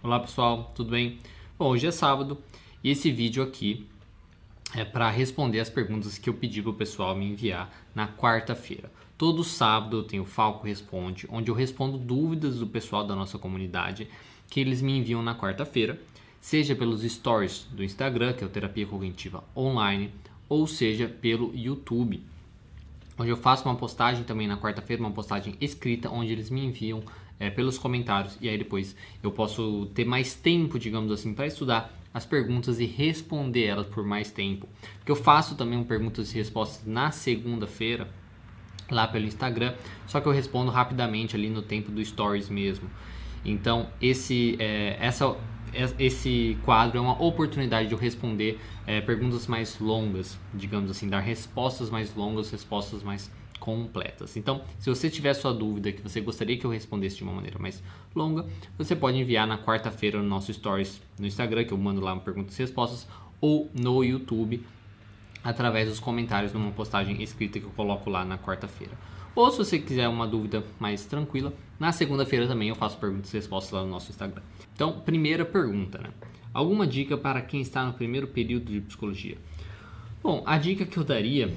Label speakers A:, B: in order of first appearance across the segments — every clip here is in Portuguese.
A: Olá pessoal, tudo bem? Bom, hoje é sábado e esse vídeo aqui é para responder as perguntas que eu pedi para o pessoal me enviar na quarta-feira. Todo sábado eu tenho Falco Responde, onde eu respondo dúvidas do pessoal da nossa comunidade que eles me enviam na quarta-feira, seja pelos stories do Instagram, que é o Terapia Cognitiva Online, ou seja pelo YouTube onde eu faço uma postagem também na quarta-feira, uma postagem escrita, onde eles me enviam é, pelos comentários e aí depois eu posso ter mais tempo, digamos assim, para estudar as perguntas e responder elas por mais tempo. Porque eu faço também um perguntas e respostas na segunda-feira lá pelo Instagram, só que eu respondo rapidamente ali no tempo do stories mesmo. Então esse é, essa esse quadro é uma oportunidade de eu responder é, perguntas mais longas, digamos assim, dar respostas mais longas, respostas mais completas. Então, se você tiver sua dúvida que você gostaria que eu respondesse de uma maneira mais longa, você pode enviar na quarta-feira no nosso stories no Instagram, que eu mando lá perguntas e respostas, ou no YouTube através dos comentários numa postagem escrita que eu coloco lá na quarta-feira. Ou se você quiser uma dúvida mais tranquila, na segunda-feira também eu faço perguntas e respostas lá no nosso Instagram. Então, primeira pergunta, né? Alguma dica para quem está no primeiro período de psicologia? Bom, a dica que eu daria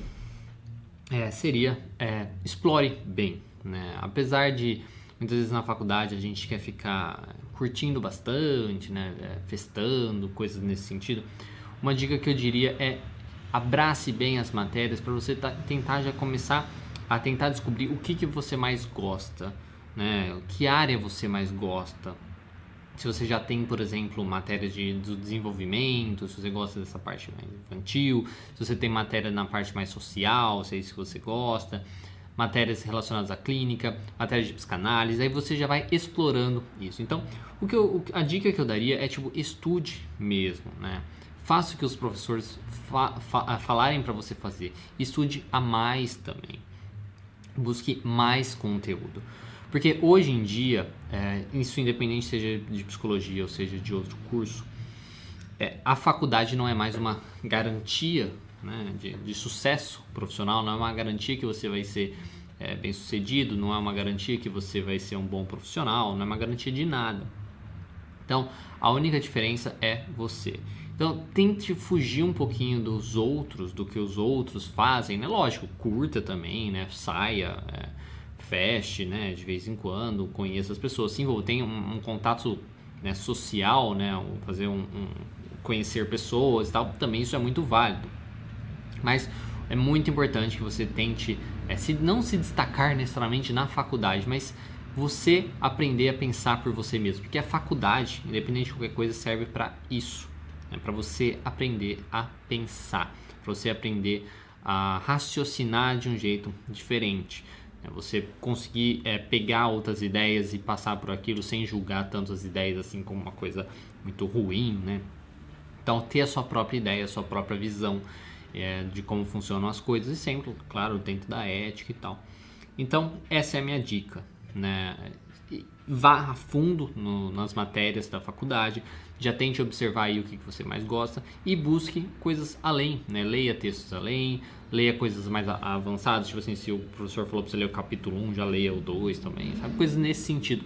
A: é, seria é, explore bem, né? Apesar de muitas vezes na faculdade a gente quer ficar curtindo bastante, né? É, festando, coisas nesse sentido. Uma dica que eu diria é abrace bem as matérias para você tentar já começar a tentar descobrir o que, que você mais gosta, né? Que área você mais gosta. Se você já tem, por exemplo, matéria de, do desenvolvimento, se você gosta dessa parte mais infantil, se você tem matéria na parte mais social, se é isso que você gosta, matérias relacionadas à clínica, matéria de psicanálise, aí você já vai explorando isso. Então, o que eu, a dica que eu daria é tipo estude mesmo, né? Faça o que os professores fa, fa, falarem para você fazer. Estude a mais também busque mais conteúdo. Porque hoje em dia, é, isso independente seja de psicologia ou seja de outro curso, é, a faculdade não é mais uma garantia né, de, de, sucesso profissional, não é uma garantia que você vai ser é, bem sucedido, não é uma garantia que você vai ser um bom profissional, não é uma garantia de nada. Então, a única diferença é você. Então, tente fugir um pouquinho dos outros, do que os outros fazem, né? Lógico, curta também, né? Saia, é, feche, né? De vez em quando, conheça as pessoas. Sim, tenha um, um contato né, social, né? Fazer um, um, conhecer pessoas e tal. Também isso é muito válido. Mas é muito importante que você tente, é, se não se destacar necessariamente na faculdade, mas você aprender a pensar por você mesmo, porque a faculdade, independente de qualquer coisa, serve para isso, né? para você aprender a pensar, para você aprender a raciocinar de um jeito diferente, né? você conseguir é, pegar outras ideias e passar por aquilo sem julgar tanto as ideias assim como uma coisa muito ruim, né? Então ter a sua própria ideia, a sua própria visão é, de como funcionam as coisas e sempre, claro, dentro da ética e tal. Então essa é a minha dica né? Vá a fundo no, nas matérias da faculdade, já tente observar aí o que, que você mais gosta e busque coisas além, né? Leia textos além, leia coisas mais avançadas, tipo assim, se o professor falou para você ler o capítulo 1, já leia o 2 também, sabe? Coisas nesse sentido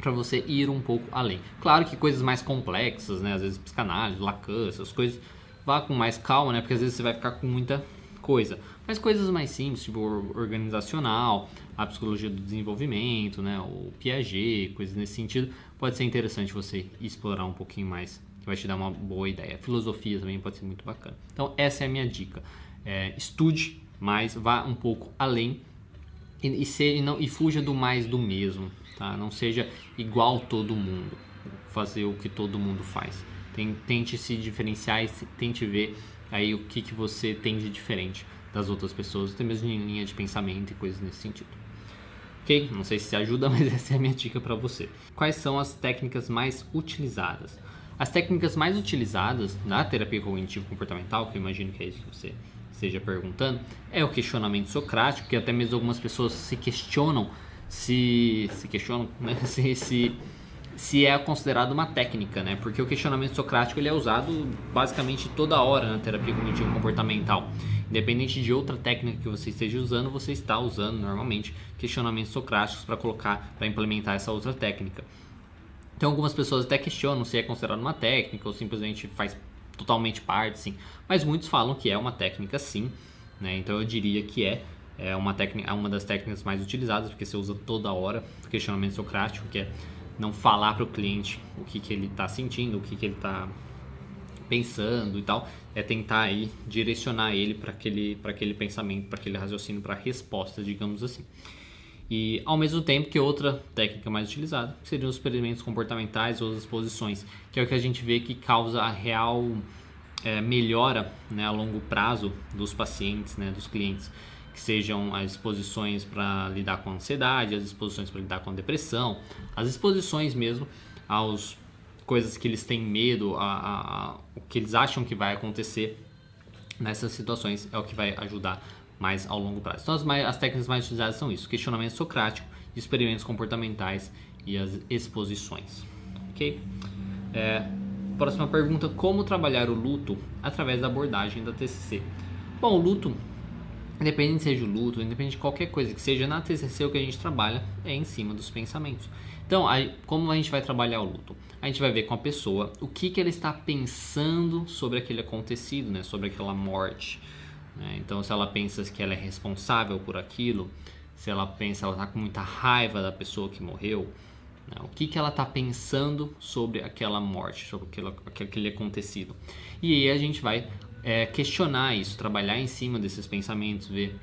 A: para você ir um pouco além. Claro que coisas mais complexas, né? Às vezes psicanálise, Lacan, essas coisas, vá com mais calma, né? Porque às vezes você vai ficar com muita coisa. Mas coisas mais simples, tipo organizacional, a psicologia do desenvolvimento, né, o Piaget, coisas nesse sentido, pode ser interessante você explorar um pouquinho mais, que vai te dar uma boa ideia. filosofia também pode ser muito bacana. Então essa é a minha dica. É, estude mais, vá um pouco além e, e, e, não, e fuja do mais do mesmo, tá? Não seja igual todo mundo, fazer o que todo mundo faz. Tente se diferenciar e tente ver aí o que, que você tem de diferente das outras pessoas, até mesmo em linha de pensamento e coisas nesse sentido. Ok? Não sei se ajuda, mas essa é a minha dica para você. Quais são as técnicas mais utilizadas? As técnicas mais utilizadas na terapia cognitivo comportamental, que eu imagino que é isso que você esteja perguntando, é o questionamento socrático, que até mesmo algumas pessoas se questionam se se questionam, né? se, se se é considerado uma técnica, né? Porque o questionamento socrático ele é usado basicamente toda hora na terapia cognitivo comportamental. Independente de outra técnica que você esteja usando, você está usando normalmente questionamentos socráticos para colocar, para implementar essa outra técnica. Então algumas pessoas até questionam se é considerado uma técnica ou simplesmente faz totalmente parte, sim. Mas muitos falam que é uma técnica, sim. Né? Então eu diria que é, é uma técnica, é uma das técnicas mais utilizadas porque você usa toda hora o questionamento socrático, que é não falar para o cliente o que, que ele está sentindo, o que, que ele está pensando e tal, é tentar aí direcionar ele para aquele, aquele pensamento, para aquele raciocínio, para respostas, digamos assim. E ao mesmo tempo que outra técnica mais utilizada seriam os experimentos comportamentais ou as exposições, que é o que a gente vê que causa a real é, melhora né, a longo prazo dos pacientes, né, dos clientes, que sejam as exposições para lidar com ansiedade, as exposições para lidar com depressão, as exposições mesmo aos coisas que eles têm medo, a, a, a, o que eles acham que vai acontecer nessas situações é o que vai ajudar mais ao longo prazo. Então, as, mais, as técnicas mais utilizadas são isso: questionamento socrático, experimentos comportamentais e as exposições. Ok? É, próxima pergunta: Como trabalhar o luto através da abordagem da TCC? Bom, o luto, independente seja o luto, independente de qualquer coisa que seja, na TCC o que a gente trabalha é em cima dos pensamentos. Então, aí, como a gente vai trabalhar o luto? A gente vai ver com a pessoa o que, que ela está pensando sobre aquele acontecido, né? sobre aquela morte. Né? Então, se ela pensa que ela é responsável por aquilo, se ela pensa ela está com muita raiva da pessoa que morreu, né? o que, que ela está pensando sobre aquela morte, sobre aquele, aquele acontecido. E aí a gente vai é, questionar isso, trabalhar em cima desses pensamentos, ver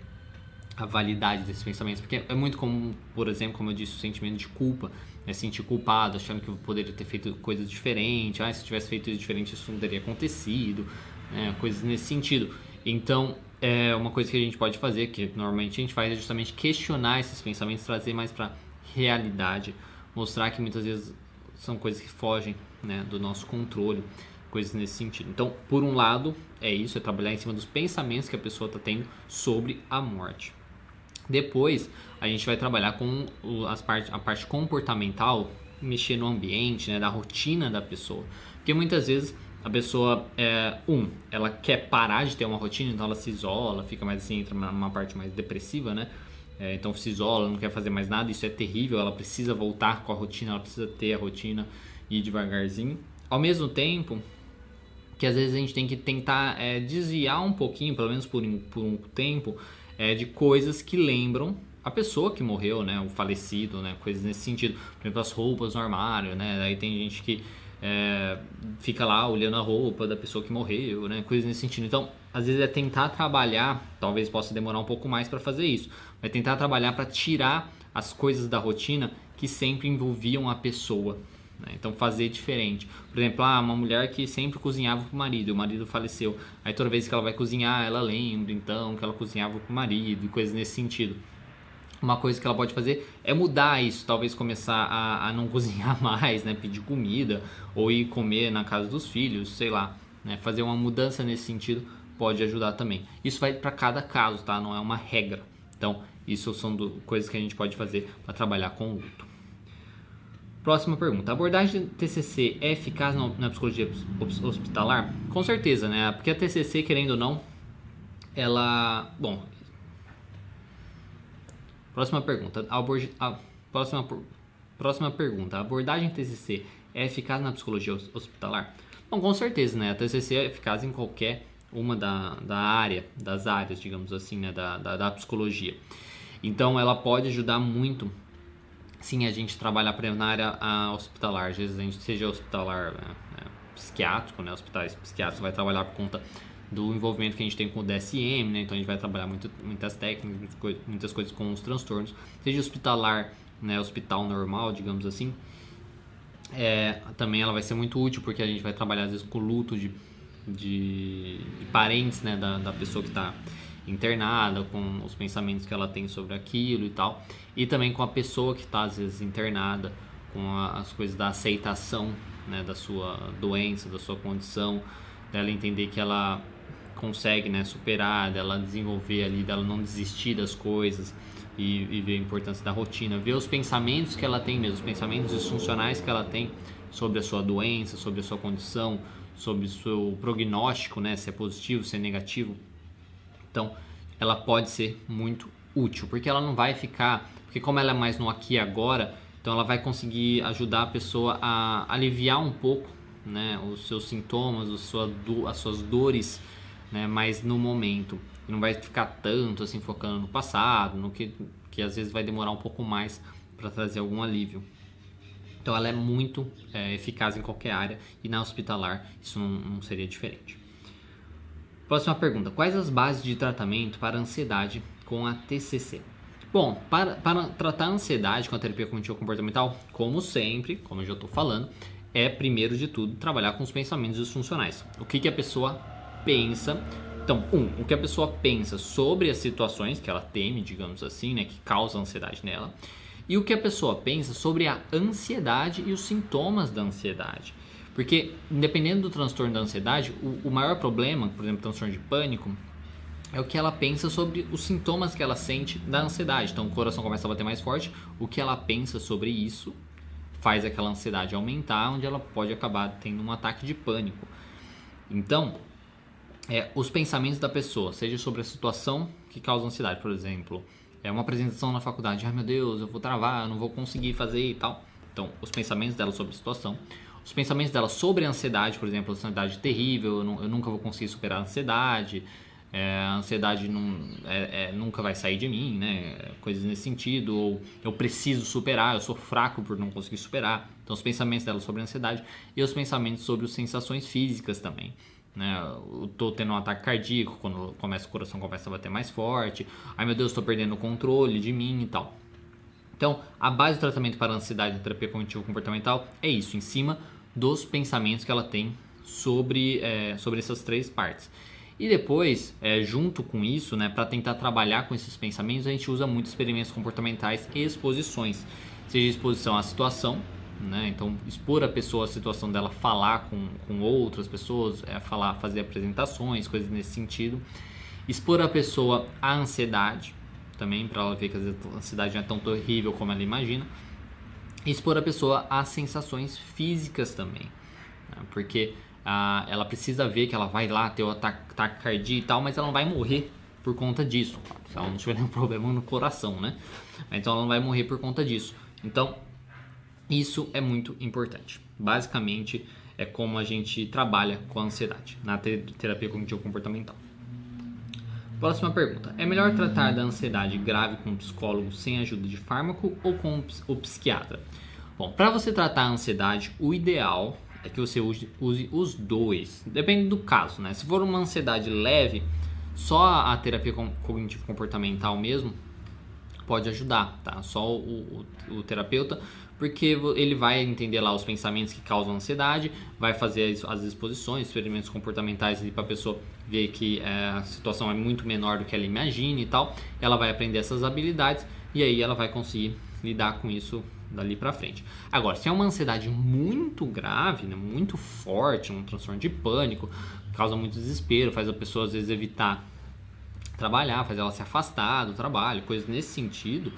A: a validade desses pensamentos, porque é muito comum, por exemplo, como eu disse, o sentimento de culpa, é sentir culpado, achando que eu poderia ter feito coisas diferentes, ah, se eu tivesse feito isso diferente isso não teria acontecido, né? coisas nesse sentido. Então, é uma coisa que a gente pode fazer, que normalmente a gente faz, é justamente questionar esses pensamentos, trazer mais para realidade, mostrar que muitas vezes são coisas que fogem né, do nosso controle, coisas nesse sentido. Então, por um lado, é isso, é trabalhar em cima dos pensamentos que a pessoa está tendo sobre a morte. Depois, a gente vai trabalhar com as part, a parte comportamental, mexer no ambiente, né, da rotina da pessoa. Porque muitas vezes a pessoa, é, um, ela quer parar de ter uma rotina, então ela se isola, fica mais assim, entra numa parte mais depressiva, né? É, então se isola, não quer fazer mais nada, isso é terrível, ela precisa voltar com a rotina, ela precisa ter a rotina e ir devagarzinho. Ao mesmo tempo que às vezes a gente tem que tentar é, desviar um pouquinho, pelo menos por, por um tempo, é, de coisas que lembram a pessoa que morreu, né? O falecido, né? Coisas nesse sentido. Por exemplo, as roupas no armário, né? Aí tem gente que é, fica lá olhando a roupa da pessoa que morreu, né? Coisas nesse sentido. Então, às vezes é tentar trabalhar, talvez possa demorar um pouco mais para fazer isso, mas tentar trabalhar para tirar as coisas da rotina que sempre envolviam a pessoa. Né? Então, fazer diferente. Por exemplo, ah, uma mulher que sempre cozinhava para o marido, o marido faleceu. Aí, toda vez que ela vai cozinhar, ela lembra então que ela cozinhava para o marido e coisas nesse sentido uma coisa que ela pode fazer é mudar isso, talvez começar a, a não cozinhar mais, né? pedir comida ou ir comer na casa dos filhos, sei lá, né? fazer uma mudança nesse sentido pode ajudar também. Isso vai para cada caso, tá? Não é uma regra. Então, isso são do, coisas que a gente pode fazer para trabalhar com o luto. Próxima pergunta. A abordagem TCC é eficaz na, psicologia hospitalar? Com certeza, né? Porque a TCC, querendo ou não, ela, bom, Próxima pergunta. A, próxima, próxima pergunta. A abordagem TCC é eficaz na psicologia hospitalar? Bom, com certeza, né? A TCC é eficaz em qualquer uma da, da área, das áreas, digamos assim, né? Da, da, da psicologia. Então, ela pode ajudar muito, sim, a gente trabalhar, por exemplo, na área hospitalar. Às vezes a gente seja hospitalar né? É, psiquiátrico, né? Hospitais psiquiátricos vai trabalhar por conta do envolvimento que a gente tem com o DSM, né? Então a gente vai trabalhar muito, muitas técnicas, muitas coisas com os transtornos, seja hospitalar, né? Hospital normal, digamos assim. É, também ela vai ser muito útil porque a gente vai trabalhar às vezes com o luto de, de, de parentes, né? Da, da pessoa que está internada, com os pensamentos que ela tem sobre aquilo e tal, e também com a pessoa que está às vezes internada, com a, as coisas da aceitação né, da sua doença, da sua condição, dela entender que ela consegue né, superar, dela desenvolver ali, dela não desistir das coisas e, e ver a importância da rotina, ver os pensamentos que ela tem mesmo, os pensamentos disfuncionais que ela tem sobre a sua doença, sobre a sua condição, sobre o seu prognóstico, né, se é positivo, se é negativo. Então, ela pode ser muito útil, porque ela não vai ficar, porque como ela é mais no aqui e agora, Então ela vai conseguir ajudar a pessoa a aliviar um pouco né, os seus sintomas, os sua as suas dores, né, mas no momento. Não vai ficar tanto assim focando no passado, no que, que às vezes vai demorar um pouco mais para trazer algum alívio. Então ela é muito é, eficaz em qualquer área e na hospitalar isso não, não seria diferente. Próxima pergunta: Quais as bases de tratamento para ansiedade com a TCC? Bom, para, para tratar a ansiedade com a terapia cognitivo comportamental, como sempre, como eu já estou falando, é primeiro de tudo trabalhar com os pensamentos disfuncionais. O que, que a pessoa pensa. Então, um, o que a pessoa pensa sobre as situações que ela teme, digamos assim, né, que causa ansiedade nela, e o que a pessoa pensa sobre a ansiedade e os sintomas da ansiedade. Porque, independendo do transtorno da ansiedade, o, o maior problema, por exemplo, transtorno de pânico, é o que ela pensa sobre os sintomas que ela sente da ansiedade. Então, o coração começa a bater mais forte. O que ela pensa sobre isso faz aquela ansiedade aumentar, onde ela pode acabar tendo um ataque de pânico. Então, é, os pensamentos da pessoa, seja sobre a situação que causa ansiedade, por exemplo, é uma apresentação na faculdade, ai meu Deus, eu vou travar, eu não vou conseguir fazer e tal. Então, os pensamentos dela sobre a situação, os pensamentos dela sobre a ansiedade, por exemplo, ansiedade terrível, eu, não, eu nunca vou conseguir superar a ansiedade, é, a ansiedade não, é, é, nunca vai sair de mim, né? Coisas nesse sentido, ou eu preciso superar, eu sou fraco por não conseguir superar. Então, os pensamentos dela sobre a ansiedade e os pensamentos sobre as sensações físicas também. Né? Eu tô tendo um ataque cardíaco, quando começa o coração começa a bater mais forte. Ai meu Deus, estou perdendo o controle de mim e tal. Então, a base do tratamento para a ansiedade na terapia cognitivo comportamental é isso, em cima dos pensamentos que ela tem sobre, é, sobre essas três partes. E depois, é, junto com isso, né, para tentar trabalhar com esses pensamentos, a gente usa muito experimentos comportamentais e exposições. Seja exposição à situação, né, então expor a pessoa a situação dela falar com, com outras pessoas, é, falar, fazer apresentações, coisas nesse sentido. Expor a pessoa à ansiedade, também, para ela ver que a ansiedade não é tão terrível como ela imagina. Expor a pessoa às sensações físicas também, né, porque ah, ela precisa ver que ela vai lá ter o ataque, cardíaco e tal, mas ela não vai morrer por conta disso. Se ela não tiver nenhum problema no coração, né? Então ela não vai morrer por conta disso. Então, isso é muito importante. Basicamente, é como a gente trabalha com a ansiedade na terapia cognitivo comportamental. Próxima pergunta: É melhor tratar da ansiedade grave com o psicólogo sem ajuda de fármaco ou com o psiquiatra? Bom, para você tratar a ansiedade, o ideal é que você use, use os dois. Depende do caso, né? Se for uma ansiedade leve, só a terapia cognitivo comportamental mesmo pode ajudar, tá? Só o, o, o, terapeuta, porque ele vai entender lá os pensamentos que causam ansiedade, vai fazer as, as exposições, experimentos comportamentais para a pessoa ver que é, a situação é muito menor do que ela imagina e tal. Ela vai aprender essas habilidades e aí ela vai conseguir lidar com isso dali para frente. Agora, se é uma ansiedade muito grave, né, muito forte, um transtorno de pânico, causa muito desespero, faz a pessoa às vezes evitar trabalhar, faz ela se afastar do trabalho, coisas nesse sentido,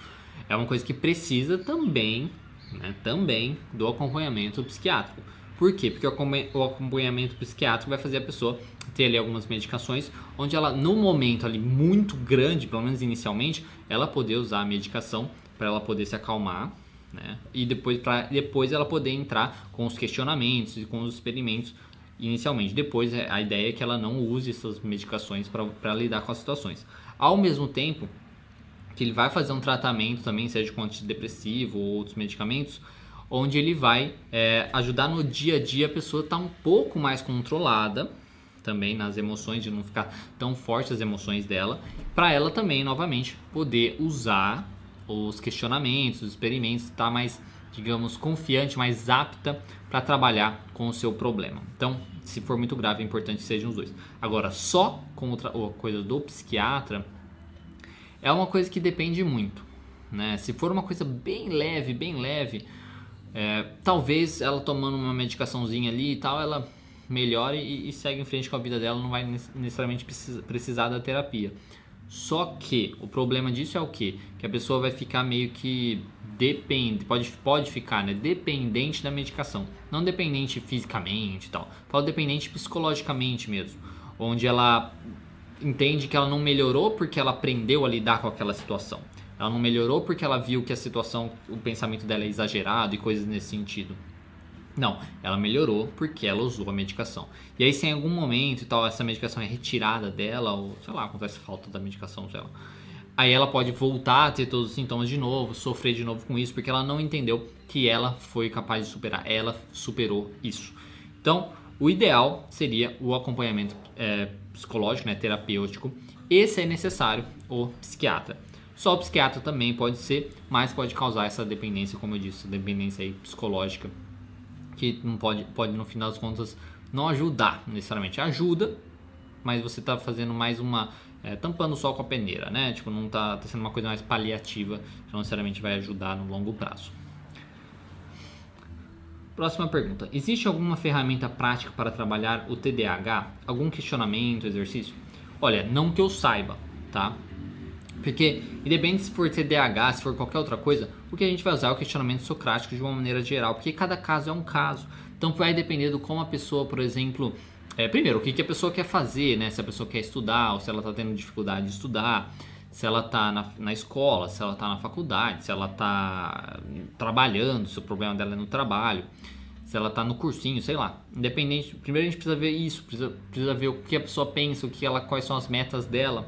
A: é uma coisa que precisa também, né, também do acompanhamento psiquiátrico. Por quê? Porque o acompanhamento psiquiátrico vai fazer a pessoa ter ali algumas medicações, onde ela, no momento ali muito grande, pelo menos inicialmente, ela poder usar a medicação para ela poder se acalmar, né? E depois para depois ela poder entrar com os questionamentos e com os experimentos inicialmente. Depois é, a ideia é que ela não use essas medicações para lidar com as situações. Ao mesmo tempo que ele vai fazer um tratamento também, seja com antidepressivo ou outros medicamentos, onde ele vai é, ajudar no dia a dia a pessoa estar tá um pouco mais controlada também nas emoções, de não ficar tão fortes as emoções dela, para ela também, novamente, poder usar os questionamentos, os experimentos, está mais, digamos, confiante, mais apta para trabalhar com o seu problema. Então, se for muito grave, é importante que sejam os dois. Agora, só com outra, a coisa do psiquiatra é uma coisa que depende muito. Né? Se for uma coisa bem leve, bem leve, é, talvez ela tomando uma medicaçãozinha ali e tal, ela melhore e, e segue em frente com a vida dela, não vai necessariamente precisar, precisar da terapia. Só que o problema disso é o que? Que a pessoa vai ficar meio que depende, pode, pode ficar né, dependente da medicação. Não dependente fisicamente e tal, fala dependente psicologicamente mesmo. Onde ela entende que ela não melhorou porque ela aprendeu a lidar com aquela situação. Ela não melhorou porque ela viu que a situação, o pensamento dela é exagerado e coisas nesse sentido. Não, ela melhorou porque ela usou a medicação. E aí, se em algum momento e tal essa medicação é retirada dela, ou sei lá, acontece falta da medicação dela, aí ela pode voltar a ter todos os sintomas de novo, sofrer de novo com isso, porque ela não entendeu que ela foi capaz de superar. Ela superou isso. Então, o ideal seria o acompanhamento é, psicológico, né, terapêutico. Esse é necessário o psiquiatra. Só o psiquiatra também pode ser, mas pode causar essa dependência, como eu disse, dependência aí psicológica que não pode, pode no final das contas não ajudar necessariamente. Ajuda, mas você está fazendo mais uma. É, tampando o sol com a peneira, né? Tipo, não está tá sendo uma coisa mais paliativa, que não necessariamente vai ajudar no longo prazo. Próxima pergunta: Existe alguma ferramenta prática para trabalhar o TDAH? Algum questionamento, exercício? Olha, não que eu saiba, tá? Porque, independente se for TDAH, se for qualquer outra coisa, o que a gente vai usar é o questionamento socrático de uma maneira geral, porque cada caso é um caso. Então vai depender do como a pessoa, por exemplo, é, primeiro, o que, que a pessoa quer fazer, né? Se a pessoa quer estudar, ou se ela está tendo dificuldade de estudar, se ela está na, na escola, se ela está na faculdade, se ela está trabalhando, se o problema dela é no trabalho, se ela está no cursinho, sei lá. Independente, primeiro a gente precisa ver isso, precisa, precisa ver o que a pessoa pensa, o que ela, quais são as metas dela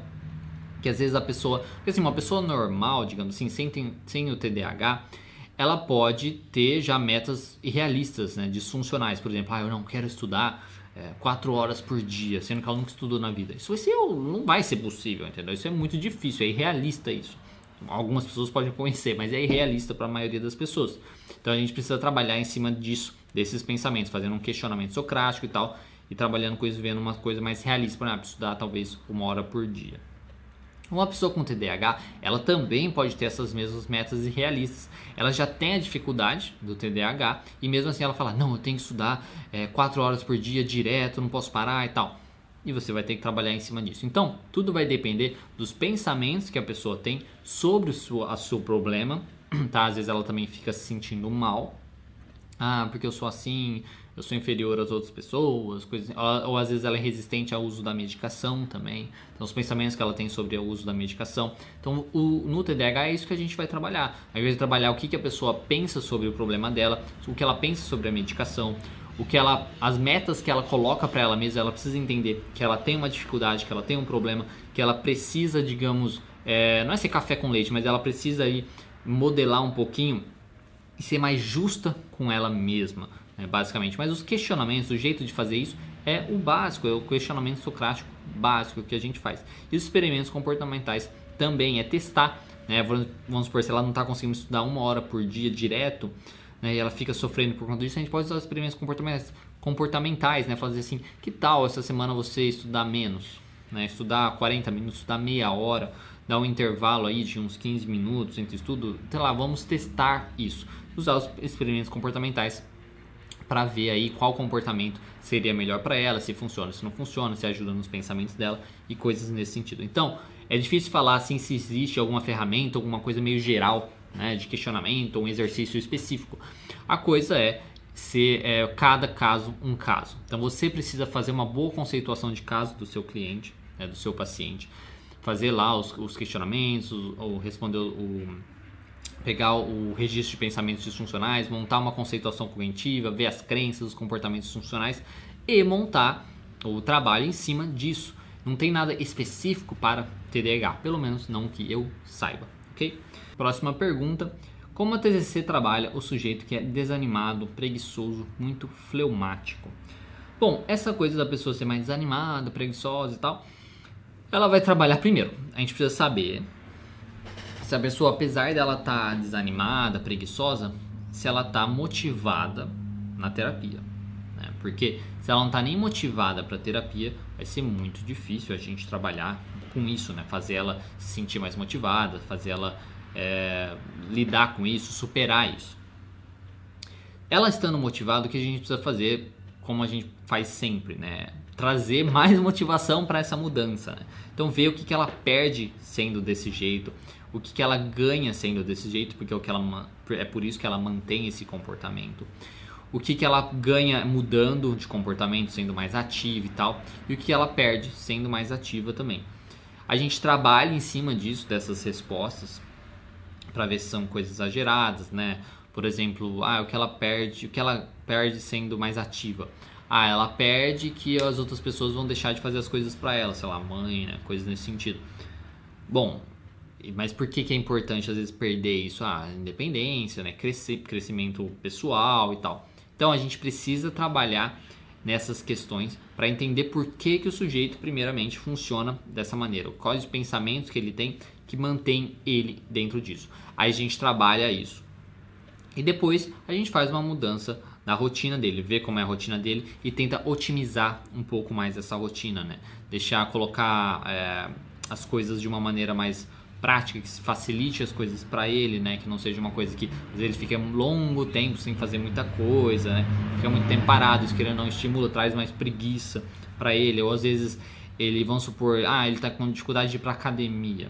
A: que às vezes a pessoa, porque assim, uma pessoa normal, digamos assim, sem, sem o TDAH, ela pode ter já metas irrealistas, né, disfuncionais, por exemplo, ah, eu não quero estudar é, quatro horas por dia, sendo que ela nunca estudou na vida. Isso vai ser, não vai ser possível, entendeu? Isso é muito difícil, é irrealista isso. Algumas pessoas podem conhecer, mas é irrealista para a maioria das pessoas. Então a gente precisa trabalhar em cima disso, desses pensamentos, fazendo um questionamento socrático e tal, e trabalhando com isso, vendo uma coisa mais realista, exemplo, estudar talvez uma hora por dia. Uma pessoa com TDAH, ela também pode ter essas mesmas metas irrealistas. Ela já tem a dificuldade do TDAH e mesmo assim ela fala: Não, eu tenho que estudar é, 4 horas por dia direto, não posso parar e tal. E você vai ter que trabalhar em cima disso. Então, tudo vai depender dos pensamentos que a pessoa tem sobre o seu, seu problema. Tá? Às vezes ela também fica se sentindo mal. Ah, porque eu sou assim, eu sou inferior às outras pessoas, coisas, ou, assim. ou, às vezes ela é resistente ao uso da medicação também. Então, os pensamentos que ela tem sobre o uso da medicação. Então, o, no TDAH é isso que a gente vai trabalhar. Ao invés de trabalhar o que, que a pessoa pensa sobre o problema dela, o que ela pensa sobre a medicação, o que ela, as metas que ela coloca para ela mesma, ela precisa entender que ela tem uma dificuldade, que ela tem um problema, que ela precisa, digamos, é, não é ser café com leite, mas ela precisa aí modelar um pouquinho e ser mais justa com ela mesma né, basicamente. Mas os questionamentos, o jeito de fazer isso é o básico, é o questionamento socrático básico que a gente faz. E os experimentos comportamentais também é testar, né, vamos supor, se ela não está conseguindo estudar uma hora por dia direto, né, e ela fica sofrendo por conta disso, a gente pode usar os experimentos comportamentais, comportamentais né, fazer assim, que tal essa semana você estudar menos? Né, estudar 40 minutos, estudar meia hora, dar um intervalo aí de uns 15 minutos entre estudo, sei lá, vamos testar isso. Usar os experimentos comportamentais para ver aí qual comportamento seria melhor para ela, se funciona, se não funciona, se ajuda nos pensamentos dela e coisas nesse sentido. Então, é difícil falar assim se existe alguma ferramenta, alguma coisa meio geral, né, de questionamento, um exercício específico. A coisa é ser é, cada caso um caso. Então, você precisa fazer uma boa conceituação de caso do seu cliente, né, do seu paciente, fazer lá os, os questionamentos, ou responder o pegar o registro de pensamentos disfuncionais, montar uma conceituação cognitiva, ver as crenças, os comportamentos disfuncionais e montar o trabalho em cima disso. Não tem nada específico para TDAH, pelo menos não que eu saiba, ok? Próxima pergunta. Como a TCC trabalha o sujeito que é desanimado, preguiçoso, muito fleumático? Bom, essa coisa da pessoa ser mais desanimada, preguiçosa e tal, ela vai trabalhar primeiro. A gente precisa saber se a pessoa, apesar dela estar tá desanimada, preguiçosa, se ela está motivada na terapia. Né? Porque se ela não está nem motivada para terapia, vai ser muito difícil a gente trabalhar com isso, né? fazer ela se sentir mais motivada, fazer ela é, lidar com isso, superar isso. Ela estando motivada, o que a gente precisa fazer, como a gente faz sempre, né? trazer mais motivação para essa mudança. Né? Então, ver o que, que ela perde sendo desse jeito, o que, que ela ganha sendo desse jeito, porque é, o que ela, é por isso que ela mantém esse comportamento. O que, que ela ganha mudando de comportamento, sendo mais ativa e tal, e o que ela perde sendo mais ativa também. A gente trabalha em cima disso, dessas respostas, para ver se são coisas exageradas, né? Por exemplo, ah, o que ela perde, o que ela perde sendo mais ativa. Ah, ela perde que as outras pessoas vão deixar de fazer as coisas para ela, sei lá, mãe, né? Coisas nesse sentido. Bom, mas por que, que é importante às vezes perder isso? Ah, independência, né? Crescer, crescimento pessoal e tal. Então a gente precisa trabalhar nessas questões para entender por que, que o sujeito, primeiramente, funciona dessa maneira. Quais os pensamentos que ele tem que mantém ele dentro disso. Aí a gente trabalha isso. E depois a gente faz uma mudança na rotina dele, vê como é a rotina dele e tenta otimizar um pouco mais essa rotina, né? Deixar, colocar é, as coisas de uma maneira mais prática, que facilite as coisas para ele, né? Que não seja uma coisa que às vezes ele fica um longo tempo sem fazer muita coisa, né? Fica muito tempo parado, isso não estimula, traz mais preguiça para ele, ou às vezes ele, vamos supor, ah, ele tá com dificuldade de ir pra academia.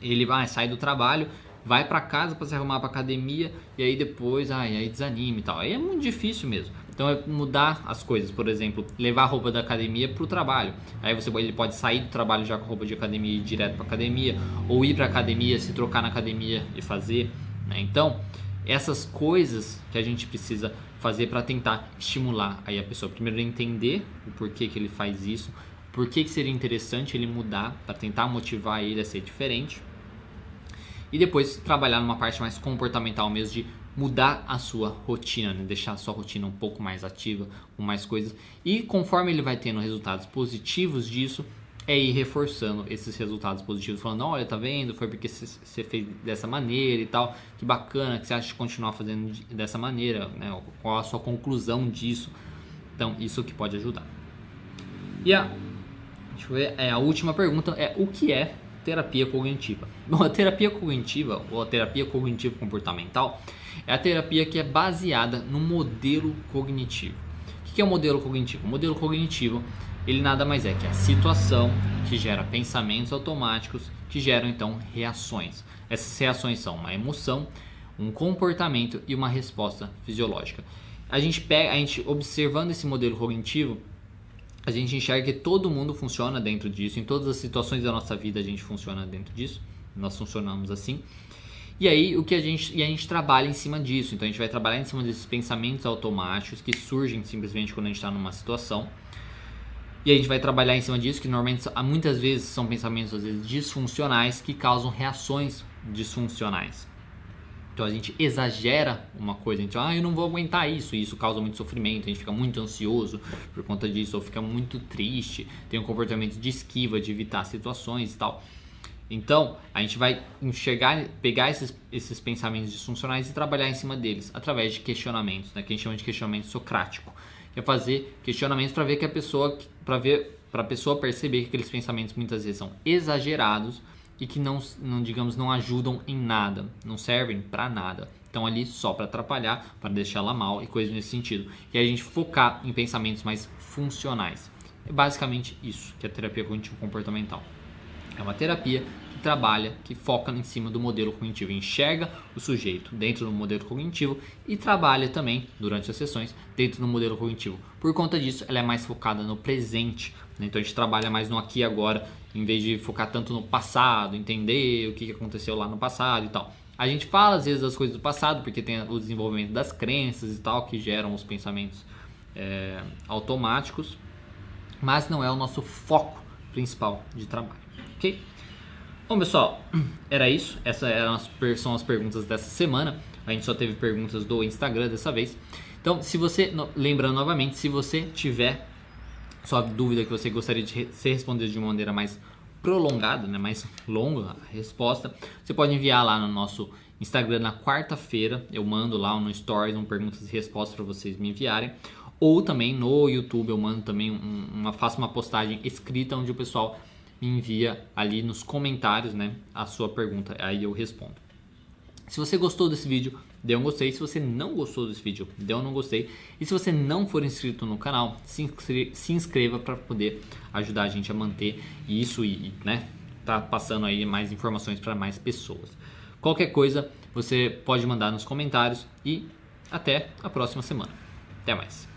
A: Ele vai, sai do trabalho, vai para casa para se arrumar para academia e aí depois, ai, aí desanima e tal. Aí é muito difícil mesmo. Então é mudar as coisas, por exemplo, levar a roupa da academia para o trabalho. Aí você ele pode sair do trabalho já com roupa de academia e ir direto para academia, ou ir para academia, se trocar na academia e fazer. Né? Então essas coisas que a gente precisa fazer para tentar estimular aí a pessoa. Primeiro entender o porquê que ele faz isso, por que, seria interessante ele mudar para tentar motivar ele a ser diferente. E depois trabalhar numa parte mais comportamental mesmo de mudar a sua rotina, né? deixar a sua rotina um pouco mais ativa, com mais coisas. E conforme ele vai tendo resultados positivos disso, é ir reforçando esses resultados positivos, falando, olha, tá vendo? Foi porque você fez dessa maneira e tal, que bacana, que você acha de continuar fazendo dessa maneira, né? Qual a sua conclusão disso? Então, isso que pode ajudar. E a, deixa eu ver, é, a última pergunta é o que é terapia cognitiva? Bom, a terapia cognitiva ou a terapia cognitivo comportamental é a terapia que é baseada no modelo cognitivo. O que é o modelo cognitivo? O modelo cognitivo ele nada mais é que a situação que gera pensamentos automáticos que geram então reações. Essas reações são uma emoção, um comportamento e uma resposta fisiológica. A gente pega, a gente observando esse modelo cognitivo, a gente enxerga que todo mundo funciona dentro disso, em todas as situações da nossa vida a gente funciona dentro disso, nós funcionamos assim. E aí o que a gente e a gente trabalha em cima disso. Então a gente vai trabalhar em cima desses pensamentos automáticos que surgem simplesmente quando a gente está numa situação. E a gente vai trabalhar em cima disso, que normalmente muitas vezes são pensamentos às vezes disfuncionais que causam reações disfuncionais. Então a gente exagera uma coisa, então, ah, eu não vou aguentar isso, e isso causa muito sofrimento, a gente fica muito ansioso por conta disso, ou fica muito triste, tem um comportamento de esquiva, de evitar situações e tal. Então, a gente vai enxergar, pegar esses, esses pensamentos disfuncionais e trabalhar em cima deles através de questionamentos, né, que a gente chama de questionamento socrático. Que é fazer questionamentos para ver que a pessoa, para ver, para a pessoa perceber que aqueles pensamentos muitas vezes são exagerados e que não, não digamos, não ajudam em nada, não servem para nada. Estão ali só para atrapalhar, para deixar ela mal e coisas nesse sentido. E a gente focar em pensamentos mais funcionais. É basicamente isso que é a terapia cognitivo comportamental. É uma terapia trabalha, que foca em cima do modelo cognitivo, enxerga o sujeito dentro do modelo cognitivo e trabalha também durante as sessões dentro do modelo cognitivo. Por conta disso, ela é mais focada no presente. Né? Então a gente trabalha mais no aqui e agora, em vez de focar tanto no passado, entender o que aconteceu lá no passado e tal. A gente fala às vezes das coisas do passado, porque tem o desenvolvimento das crenças e tal, que geram os pensamentos é, automáticos, mas não é o nosso foco principal de trabalho. Ok? Bom, pessoal, era isso. Essas são as perguntas dessa semana. A gente só teve perguntas do Instagram dessa vez. Então, se você, lembrando novamente, se você tiver sua dúvida que você gostaria de ser respondida de uma maneira mais prolongada, né, mais longa a resposta, você pode enviar lá no nosso Instagram na quarta-feira. Eu mando lá no Stories um perguntas e respostas para vocês me enviarem. Ou também no YouTube eu mando também um, uma faço uma postagem escrita onde o pessoal me envia ali nos comentários, né, a sua pergunta, aí eu respondo. Se você gostou desse vídeo, dê um gostei. Se você não gostou desse vídeo, dê um não gostei. E se você não for inscrito no canal, se inscreva, inscreva para poder ajudar a gente a manter isso e, né, tá passando aí mais informações para mais pessoas. Qualquer coisa, você pode mandar nos comentários e até a próxima semana. Até mais.